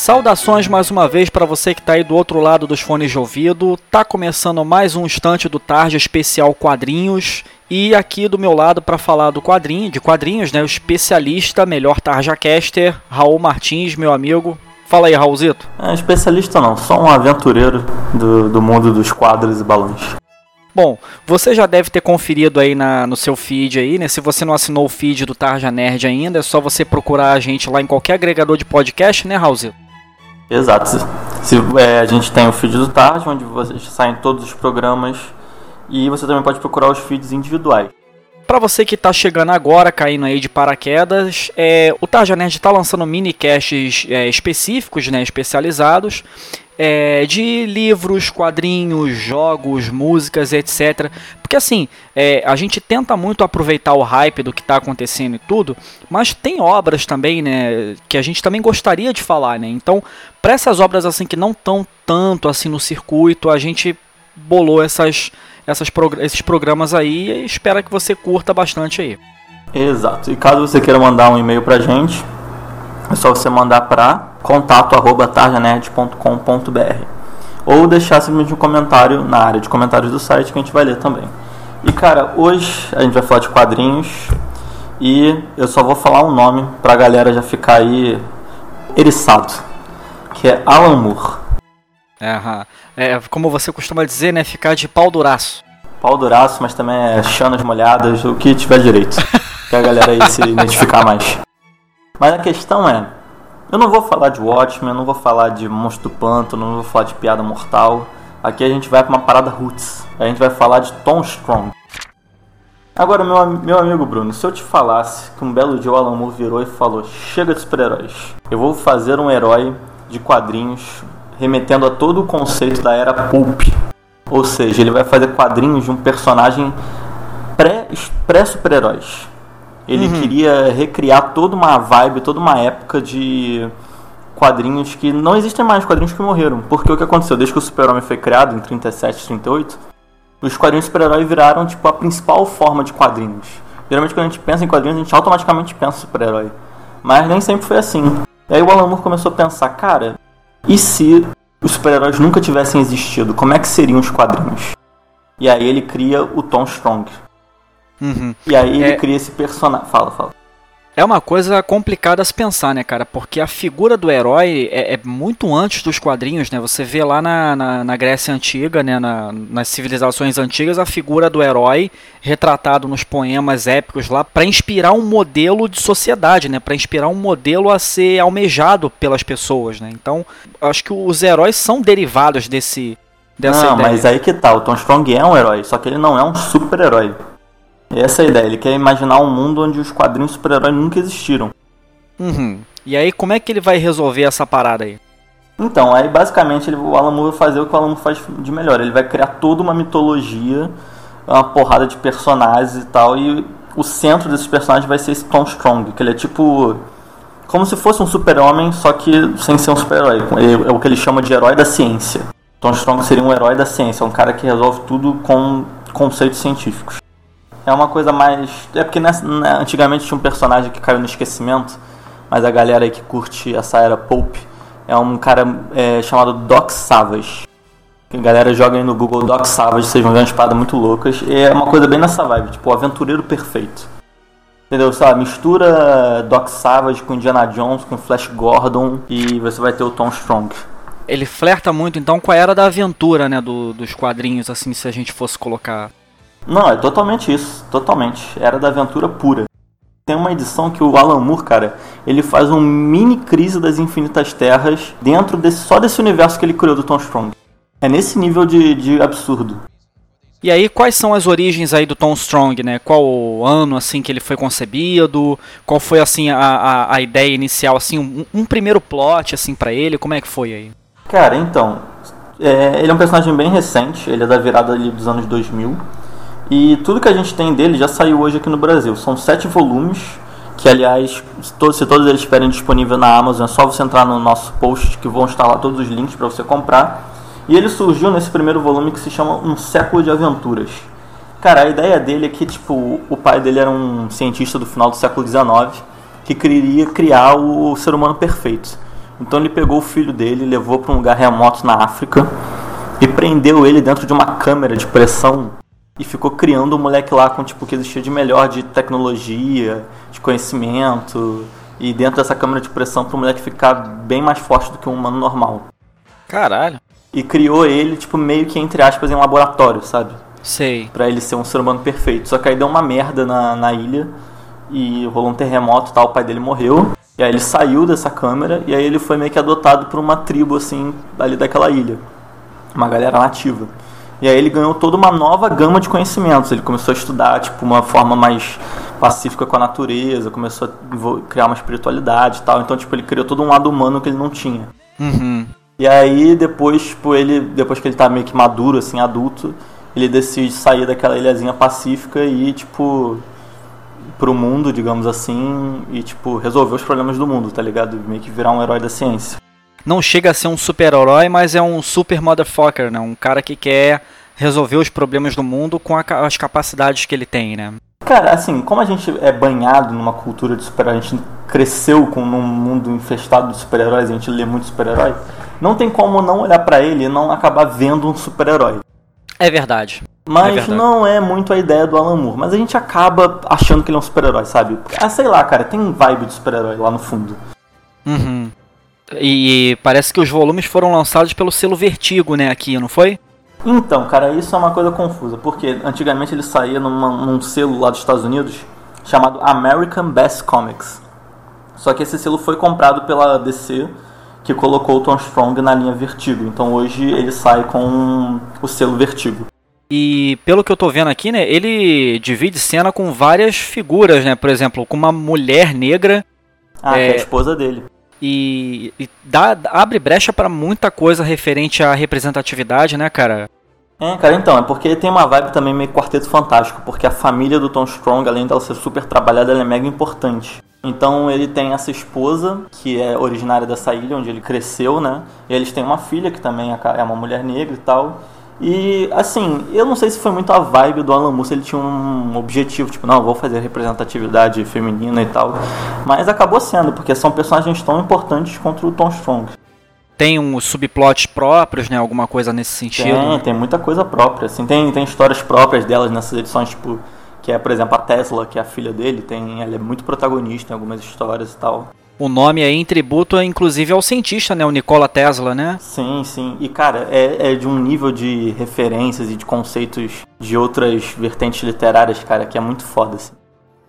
Saudações mais uma vez para você que está aí do outro lado dos fones de ouvido. Tá começando mais um instante do Tarja Especial Quadrinhos e aqui do meu lado para falar do quadrinho, de quadrinhos, né, o especialista, melhor Tarja Caster, Raul Martins, meu amigo. Fala aí, Raulzito. É, especialista não, só um aventureiro do, do mundo dos quadros e balões. Bom, você já deve ter conferido aí na, no seu feed aí, né? Se você não assinou o feed do Tarja Nerd ainda, é só você procurar a gente lá em qualquer agregador de podcast, né, Raulzito? Exato. Se, é, a gente tem o feed do Tarja, onde vocês saem todos os programas, e você também pode procurar os feeds individuais. Para você que está chegando agora, caindo aí de paraquedas, é, o Tarja Nerd está lançando minicasts é, específicos, né, especializados, é, de livros, quadrinhos, jogos, músicas, etc. Porque assim, é, a gente tenta muito aproveitar o hype do que está acontecendo e tudo, mas tem obras também, né, que a gente também gostaria de falar, né. Então, para essas obras assim que não estão tanto assim no circuito, a gente bolou essas essas esses programas aí e espera que você curta bastante aí. Exato. E caso você queira mandar um e-mail pra gente, é só você mandar para contato@tarjanerd.com.br ou deixar simplesmente um comentário na área de comentários do site que a gente vai ler também. E cara, hoje a gente vai falar de quadrinhos e eu só vou falar um nome pra galera já ficar aí eriçado, que é Alan Moore. Aham. É, como você costuma dizer, né? Ficar de pau duraço. Pau duraço, mas também é chanas molhadas, o que tiver direito. que a galera aí se identificar mais. Mas a questão é, eu não vou falar de Watchmen, eu não vou falar de Monstro do Pântano, não vou falar de Piada Mortal. Aqui a gente vai pra uma parada roots. A gente vai falar de Tom Strong. Agora, meu, meu amigo Bruno, se eu te falasse que um belo dia o Alan Moore virou e falou: Chega de super-heróis, eu vou fazer um herói de quadrinhos remetendo a todo o conceito da era pulp. Ou seja, ele vai fazer quadrinhos de um personagem pré-super-heróis. Ele uhum. queria recriar toda uma vibe, toda uma época de quadrinhos que não existem mais, quadrinhos que morreram. Porque o que aconteceu? Desde que o Super-Homem foi criado, em 37, 38, os quadrinhos super-herói viraram tipo a principal forma de quadrinhos. Geralmente quando a gente pensa em quadrinhos, a gente automaticamente pensa em super-herói. Mas nem sempre foi assim. E aí o Alan Moore começou a pensar, cara, e se os super-heróis nunca tivessem existido? Como é que seriam os quadrinhos? E aí ele cria o Tom Strong. Uhum. E aí ele é... cria esse personagem. Fala, fala. É uma coisa complicada a se pensar, né, cara? Porque a figura do herói é, é muito antes dos quadrinhos, né? Você vê lá na, na, na Grécia Antiga, né? Na, nas civilizações antigas, a figura do herói retratado nos poemas épicos lá para inspirar um modelo de sociedade, né? Para inspirar um modelo a ser almejado pelas pessoas, né? Então, acho que os heróis são derivados desse dessa não, ideia. mas aí que tá, o Tom Strong é um herói, só que ele não é um super-herói. Essa é a ideia, ele quer imaginar um mundo onde os quadrinhos super-heróis nunca existiram. Uhum. E aí, como é que ele vai resolver essa parada aí? Então, aí basicamente ele, o Alan Moore vai fazer o que o Alan Moore faz de melhor. Ele vai criar toda uma mitologia, uma porrada de personagens e tal, e o centro desses personagens vai ser esse Tom Strong, que ele é tipo. Como se fosse um super-homem, só que sem ser um super-herói. É o que ele chama de herói da ciência. Tom Strong seria um herói da ciência, um cara que resolve tudo com conceitos científicos é uma coisa mais. É porque nessa, né, antigamente tinha um personagem que caiu no esquecimento, mas a galera aí que curte essa era Pulp é um cara é, chamado Doc Savage. A galera joga aí no Google Doc Savage, vocês vão ver uma espada muito loucas. E é uma coisa bem nessa vibe, tipo, o aventureiro perfeito. Entendeu? Sabe, mistura Doc Savage com Indiana Jones, com Flash Gordon e você vai ter o Tom Strong. Ele flerta muito então com a era da aventura, né, do, dos quadrinhos, assim, se a gente fosse colocar não, é totalmente isso, totalmente. Era da aventura pura. Tem uma edição que o Alan Moore, cara, ele faz um mini crise das infinitas terras dentro desse, só desse universo que ele criou do Tom Strong. É nesse nível de, de absurdo. E aí, quais são as origens aí do Tom Strong, né? Qual o ano, assim, que ele foi concebido? Qual foi, assim, a, a, a ideia inicial, assim, um, um primeiro plot, assim, para ele? Como é que foi aí? Cara, então, é, ele é um personagem bem recente, ele é da virada ali dos anos 2000. E tudo que a gente tem dele já saiu hoje aqui no Brasil. São sete volumes, que aliás, se todos, eles estiverem disponíveis na Amazon, é só você entrar no nosso post que vão estar lá todos os links para você comprar. E ele surgiu nesse primeiro volume que se chama Um Século de Aventuras. Cara, a ideia dele é que tipo, o pai dele era um cientista do final do século XIX que queria criar o ser humano perfeito. Então ele pegou o filho dele, levou para um lugar remoto na África e prendeu ele dentro de uma câmera de pressão e ficou criando o moleque lá com tipo o que existia de melhor de tecnologia, de conhecimento e dentro dessa câmera de pressão para o moleque ficar bem mais forte do que um humano normal. Caralho. E criou ele tipo meio que entre aspas em laboratório, sabe? Sei. Pra ele ser um ser humano perfeito. Só que aí deu uma merda na, na ilha e rolou um terremoto e tal, o pai dele morreu. E aí ele saiu dessa câmera e aí ele foi meio que adotado por uma tribo assim ali daquela ilha. Uma galera nativa. E aí ele ganhou toda uma nova gama de conhecimentos. Ele começou a estudar tipo uma forma mais pacífica com a natureza, começou a criar uma espiritualidade e tal. Então tipo ele criou todo um lado humano que ele não tinha. Uhum. E aí depois, tipo, ele depois que ele tá meio que maduro assim, adulto, ele decide sair daquela ilhazinha pacífica e tipo pro mundo, digamos assim, e tipo resolver os problemas do mundo, tá ligado? Meio que virar um herói da ciência. Não chega a ser um super-herói, mas é um super motherfucker, né? Um cara que quer resolver os problemas do mundo com a, as capacidades que ele tem, né? Cara, assim, como a gente é banhado numa cultura de super-herói, a gente cresceu com num mundo infestado de super-heróis, a gente lê muito super-herói, não tem como não olhar para ele e não acabar vendo um super-herói. É verdade. Mas é verdade. não é muito a ideia do Alan Moore. Mas a gente acaba achando que ele é um super-herói, sabe? Ah, sei lá, cara, tem vibe de super-herói lá no fundo. Uhum. E parece que os volumes foram lançados pelo selo Vertigo, né, aqui, não foi? Então, cara, isso é uma coisa confusa, porque antigamente ele saía numa, num selo lá dos Estados Unidos chamado American Best Comics. Só que esse selo foi comprado pela DC, que colocou o Tom Strong na linha Vertigo. Então hoje ele sai com o selo Vertigo. E pelo que eu tô vendo aqui, né, ele divide cena com várias figuras, né? Por exemplo, com uma mulher negra. Ah, é... que é a esposa dele. E, e dá, abre brecha para muita coisa referente à representatividade, né, cara? É, cara, então, é porque tem uma vibe também meio quarteto fantástico, porque a família do Tom Strong, além dela ser super trabalhada, ela é mega importante. Então ele tem essa esposa, que é originária dessa ilha onde ele cresceu, né? E eles têm uma filha que também é uma mulher negra e tal. E assim, eu não sei se foi muito a vibe do Alan Moore, se ele tinha um objetivo, tipo, não, vou fazer representatividade feminina e tal. Mas acabou sendo, porque são personagens tão importantes contra o Tom Strong. Tem uns subplots próprios, né? Alguma coisa nesse sentido? Tem, tem muita coisa própria. Assim, tem, tem histórias próprias delas nessas edições, tipo, que é, por exemplo, a Tesla, que é a filha dele, tem, ela é muito protagonista em algumas histórias e tal. O nome aí em tributo, inclusive, ao cientista, né? O Nikola Tesla, né? Sim, sim. E, cara, é, é de um nível de referências e de conceitos de outras vertentes literárias, cara, que é muito foda, assim.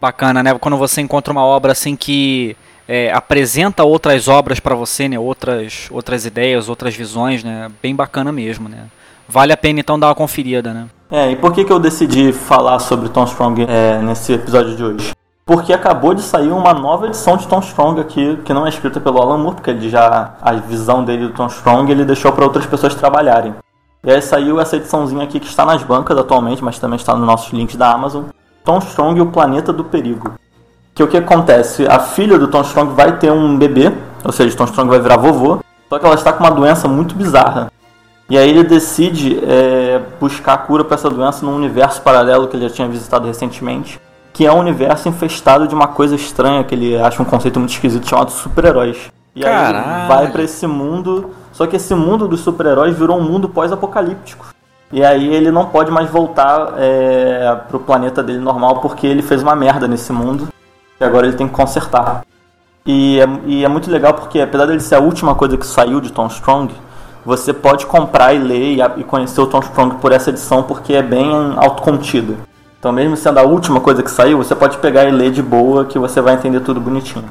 Bacana, né? Quando você encontra uma obra, assim, que é, apresenta outras obras para você, né? Outras, outras ideias, outras visões, né? Bem bacana mesmo, né? Vale a pena, então, dar uma conferida, né? É, e por que, que eu decidi falar sobre Tom Strong é, nesse episódio de hoje? Porque acabou de sair uma nova edição de Tom Strong aqui, que não é escrita pelo Alan Moore, porque ele já a visão dele do Tom Strong ele deixou para outras pessoas trabalharem. E aí saiu essa ediçãozinha aqui que está nas bancas atualmente, mas também está nos nossos links da Amazon. Tom Strong e o Planeta do Perigo. Que o que acontece? A filha do Tom Strong vai ter um bebê, ou seja, Tom Strong vai virar vovô, só que ela está com uma doença muito bizarra. E aí ele decide é, buscar cura para essa doença num universo paralelo que ele já tinha visitado recentemente que é um universo infestado de uma coisa estranha que ele acha um conceito muito esquisito chamado super-heróis. E Caralho. aí vai para esse mundo, só que esse mundo dos super-heróis virou um mundo pós-apocalíptico. E aí ele não pode mais voltar é, pro planeta dele normal porque ele fez uma merda nesse mundo e agora ele tem que consertar. E é, e é muito legal porque apesar dele ser a última coisa que saiu de Tom Strong, você pode comprar e ler e, e conhecer o Tom Strong por essa edição porque é bem autocontida. Então, mesmo sendo a última coisa que saiu, você pode pegar e ler de boa que você vai entender tudo bonitinho.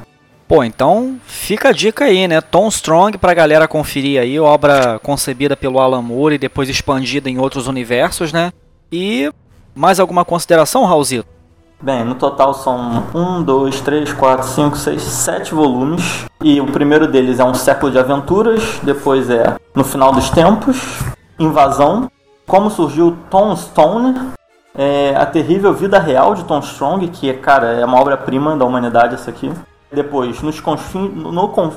Pô, então fica a dica aí, né? Tom Strong pra galera conferir aí, obra concebida pelo Alan Moore e depois expandida em outros universos, né? E mais alguma consideração, Raulzito? Bem, no total são 1, 2, 3, 4, 5, 6, 7 volumes. E o primeiro deles é Um Século de Aventuras, depois é No Final dos Tempos, Invasão, Como Surgiu Tom Stone, é A Terrível Vida Real de Tom Strong, que, cara, é uma obra-prima da humanidade essa aqui. Depois, nos confins, no,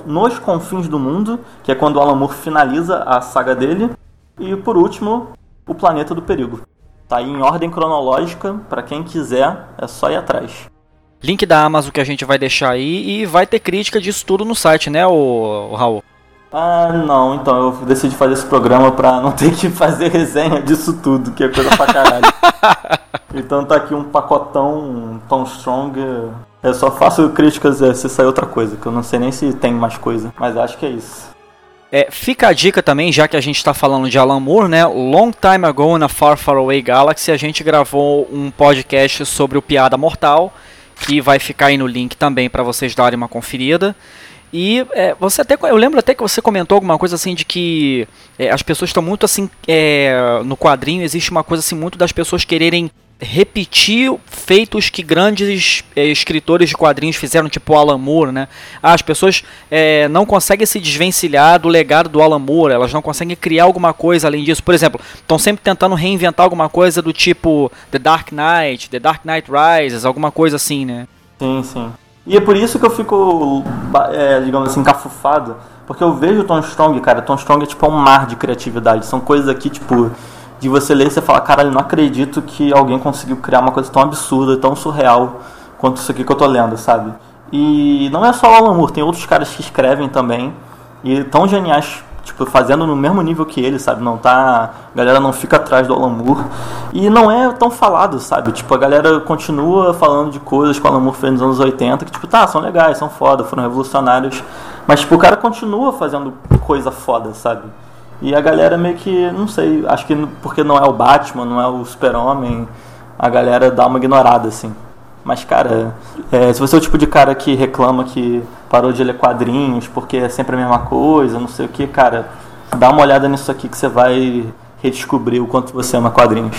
nos confins do Mundo, que é quando o Alan Moore finaliza a saga dele. E por último, O Planeta do Perigo. Tá aí em ordem cronológica, para quem quiser, é só ir atrás. Link da Amazon que a gente vai deixar aí e vai ter crítica disso tudo no site, né, o, o Raul? Ah, não, então eu decidi fazer esse programa pra não ter que fazer resenha disso tudo, que é coisa pra caralho. então tá aqui um pacotão tão strong. Eu só faço críticas é, se sair outra coisa, que eu não sei nem se tem mais coisa, mas acho que é isso. É, fica a dica também, já que a gente está falando de Alan Moore, né? Long time ago na Far Far Away Galaxy, a gente gravou um podcast sobre o Piada Mortal, que vai ficar aí no link também para vocês darem uma conferida. E é, você até, eu lembro até que você comentou alguma coisa assim de que é, as pessoas estão muito assim é, no quadrinho existe uma coisa assim muito das pessoas quererem repetir feitos que grandes é, escritores de quadrinhos fizeram, tipo Alan Moore, né? Ah, as pessoas é, não conseguem se desvencilhar do legado do Alan Moore, elas não conseguem criar alguma coisa além disso. Por exemplo, estão sempre tentando reinventar alguma coisa do tipo The Dark Knight, The Dark Knight Rises, alguma coisa assim, né? Sim, sim. E é por isso que eu fico, é, digamos assim, cafufado. Porque eu vejo o Tom Strong, cara. Tom Strong é tipo um mar de criatividade. São coisas aqui, tipo, de você ler e você falar, caralho, não acredito que alguém conseguiu criar uma coisa tão absurda, tão surreal quanto isso aqui que eu tô lendo, sabe? E não é só o Alan Moore, tem outros caras que escrevem também. E tão geniais tipo, fazendo no mesmo nível que ele, sabe? Não tá. A galera não fica atrás do Alan Moore. E não é tão falado, sabe? Tipo, a galera continua falando de coisas que o Alan Moore fez nos anos 80, que, tipo, tá, são legais, são foda, foram revolucionários. Mas, tipo, o cara continua fazendo coisa foda, sabe? E a galera meio que, não sei, acho que porque não é o Batman, não é o Super-Homem, a galera dá uma ignorada, assim. Mas, cara, é, se você é o tipo de cara que reclama que parou de ler quadrinhos porque é sempre a mesma coisa, não sei o que, cara, dá uma olhada nisso aqui que você vai redescobrir o quanto você ama quadrinhos.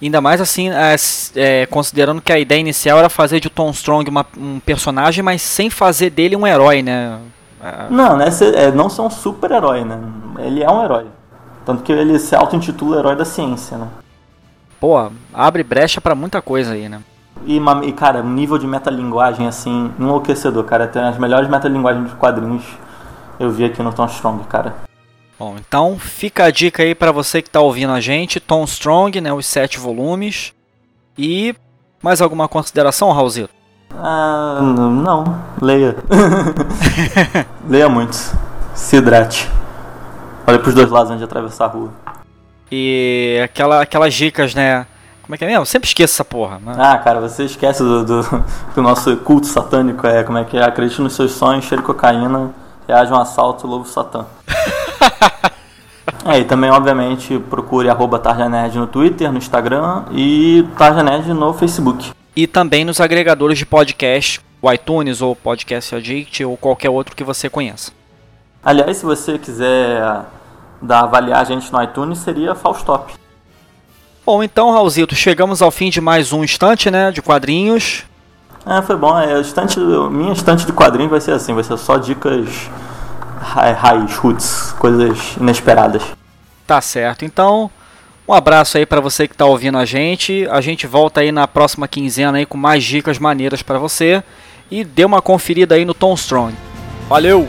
Ainda mais assim, é, é, considerando que a ideia inicial era fazer de Tom Strong uma, um personagem, mas sem fazer dele um herói, né? É... Não, né? É, não ser um super-herói, né? Ele é um herói. Tanto que ele se auto-intitula herói da ciência, né? Pô, abre brecha para muita coisa aí, né? E, e, cara, um nível de metalinguagem, assim, enlouquecedor, cara. Tem as melhores metalinguagens dos quadrinhos eu vi aqui no Tom Strong, cara. Bom, então fica a dica aí para você que tá ouvindo a gente, Tom Strong, né, os sete volumes. E mais alguma consideração, Raulzito? Ah, não. Leia. Leia muito. Se hidrate. Olha pros dois lados antes de atravessar a rua. E aquela, aquelas dicas, né? Como é que é mesmo? Eu sempre esqueço essa porra. Né? Ah, cara, você esquece do, do, do, nosso culto satânico, é como é que é? Acredite nos seus sonhos, cheire cocaína, reage um assalto, louvo satã. é, e também, obviamente, procure arroba Tarjanerd no Twitter, no Instagram e Tarjanerd no Facebook. E também nos agregadores de podcast, o iTunes ou Podcast Addict ou qualquer outro que você conheça. Aliás, se você quiser dar avaliar a gente no iTunes, seria Faustop. Bom, então, Raulzito, chegamos ao fim de mais um instante, né, de quadrinhos. É, foi bom. É, estante, minha estante de quadrinhos vai ser assim, vai ser só dicas raiz, roots, coisas inesperadas. Tá certo. Então, um abraço aí para você que tá ouvindo a gente. A gente volta aí na próxima quinzena aí com mais dicas maneiras para você e dê uma conferida aí no Tom Strong. Valeu!